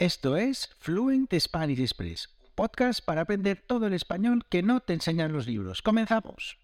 Esto es Fluent Spanish Express, podcast para aprender todo el español que no te enseñan los libros. Comenzamos.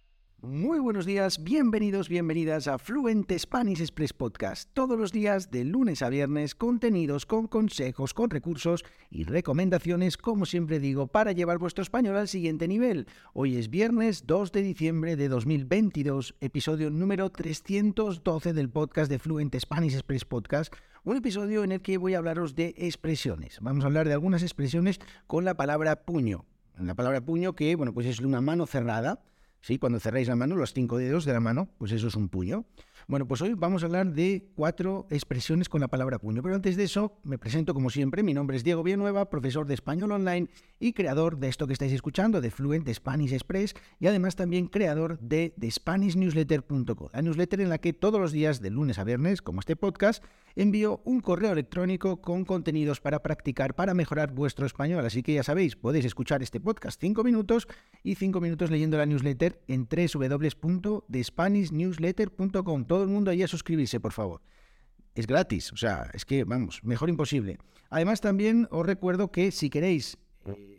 Muy buenos días, bienvenidos, bienvenidas a Fluent Spanish Express Podcast. Todos los días, de lunes a viernes, contenidos con consejos, con recursos y recomendaciones, como siempre digo, para llevar vuestro español al siguiente nivel. Hoy es viernes 2 de diciembre de 2022, episodio número 312 del podcast de Fluent Spanish Express Podcast. Un episodio en el que voy a hablaros de expresiones. Vamos a hablar de algunas expresiones con la palabra puño. La palabra puño que, bueno, pues es una mano cerrada ¿sí? Cuando cerráis la mano, los cinco dedos de la mano, pues eso es un puño. Bueno, pues hoy vamos a hablar de cuatro expresiones con la palabra puño. Pero antes de eso, me presento como siempre. Mi nombre es Diego Villanueva, profesor de español online y creador de esto que estáis escuchando, de Fluent Spanish Express, y además también creador de, de SpanishNewsletter.com, la newsletter en la que todos los días, de lunes a viernes, como este podcast, envío un correo electrónico con contenidos para practicar, para mejorar vuestro español. Así que ya sabéis, podéis escuchar este podcast cinco minutos y cinco minutos leyendo la newsletter en www.thespanishnewsletter.com. Todo el mundo ahí a suscribirse, por favor. Es gratis, o sea, es que, vamos, mejor imposible. Además, también os recuerdo que si queréis eh,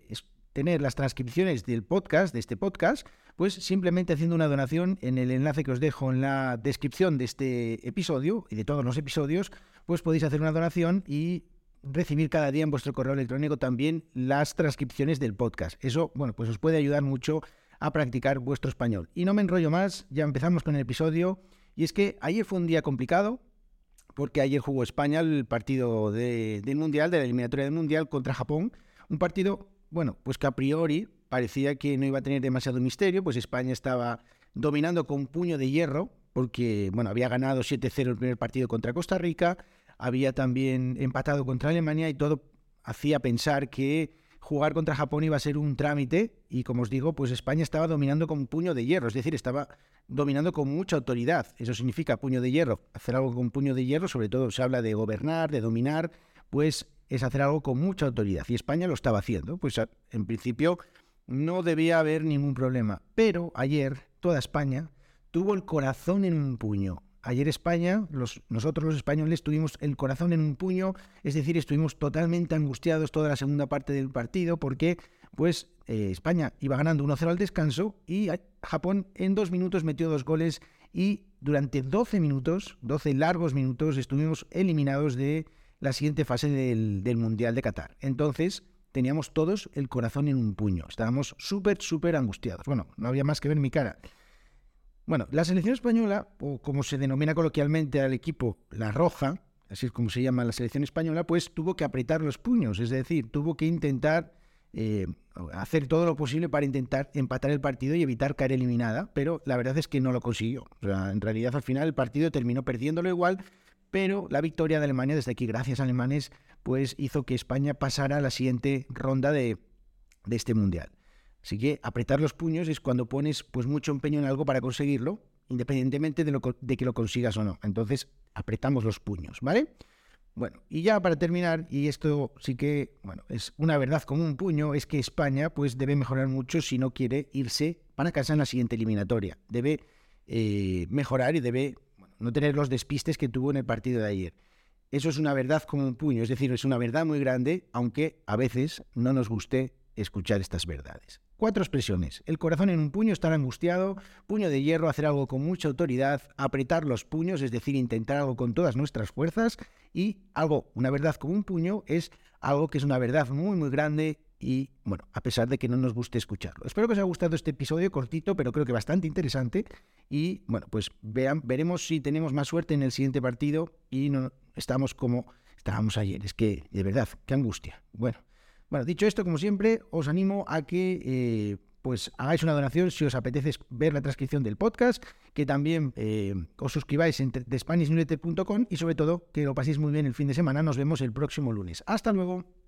tener las transcripciones del podcast, de este podcast, pues simplemente haciendo una donación en el enlace que os dejo en la descripción de este episodio y de todos los episodios, pues podéis hacer una donación y recibir cada día en vuestro correo electrónico también las transcripciones del podcast. Eso, bueno, pues os puede ayudar mucho a practicar vuestro español. Y no me enrollo más, ya empezamos con el episodio. Y es que ayer fue un día complicado, porque ayer jugó España el partido del Mundial, de la eliminatoria del Mundial contra Japón. Un partido, bueno, pues que a priori parecía que no iba a tener demasiado misterio, pues España estaba dominando con puño de hierro, porque bueno, había ganado 7-0 el primer partido contra Costa Rica, había también empatado contra Alemania y todo hacía pensar que jugar contra Japón iba a ser un trámite y como os digo, pues España estaba dominando con puño de hierro, es decir, estaba dominando con mucha autoridad. Eso significa puño de hierro, hacer algo con puño de hierro, sobre todo se habla de gobernar, de dominar, pues es hacer algo con mucha autoridad y España lo estaba haciendo. Pues en principio no debía haber ningún problema. Pero ayer toda España tuvo el corazón en un puño. Ayer España, nosotros los españoles tuvimos el corazón en un puño, es decir, estuvimos totalmente angustiados toda la segunda parte del partido porque pues eh, España iba ganando 1-0 al descanso y Japón en dos minutos metió dos goles y durante 12 minutos, 12 largos minutos, estuvimos eliminados de la siguiente fase del, del Mundial de Qatar. Entonces, teníamos todos el corazón en un puño. Estábamos súper, súper angustiados. Bueno, no había más que ver mi cara. Bueno, la selección española, o como se denomina coloquialmente al equipo, la roja, así es como se llama la selección española, pues tuvo que apretar los puños, es decir, tuvo que intentar eh, hacer todo lo posible para intentar empatar el partido y evitar caer eliminada, pero la verdad es que no lo consiguió. O sea, en realidad al final el partido terminó perdiéndolo igual, pero la victoria de Alemania, desde aquí gracias a alemanes, pues hizo que España pasara a la siguiente ronda de, este mundial. Así que apretar los puños es cuando pones pues mucho empeño en algo para conseguirlo, independientemente de, lo, de que lo consigas o no. Entonces, apretamos los puños, ¿vale? Bueno, y ya para terminar, y esto sí que, bueno, es una verdad como un puño, es que España pues debe mejorar mucho si no quiere irse para casa en la siguiente eliminatoria. Debe eh, mejorar y debe no tener los despistes que tuvo en el partido de ayer. Eso es una verdad como un puño, es decir, es una verdad muy grande, aunque a veces no nos guste escuchar estas verdades. Cuatro expresiones. El corazón en un puño, estar angustiado, puño de hierro, hacer algo con mucha autoridad, apretar los puños, es decir, intentar algo con todas nuestras fuerzas, y algo, una verdad como un puño, es algo que es una verdad muy, muy grande y bueno, a pesar de que no nos guste escucharlo. Espero que os haya gustado este episodio cortito, pero creo que bastante interesante. Y bueno, pues vean, veremos si tenemos más suerte en el siguiente partido y no estamos como estábamos ayer. Es que, de verdad, qué angustia. Bueno, bueno, dicho esto, como siempre, os animo a que eh, pues hagáis una donación si os apetece ver la transcripción del podcast, que también eh, os suscribáis en TheSpanishNewsletter.com y sobre todo que lo paséis muy bien el fin de semana. Nos vemos el próximo lunes. Hasta luego.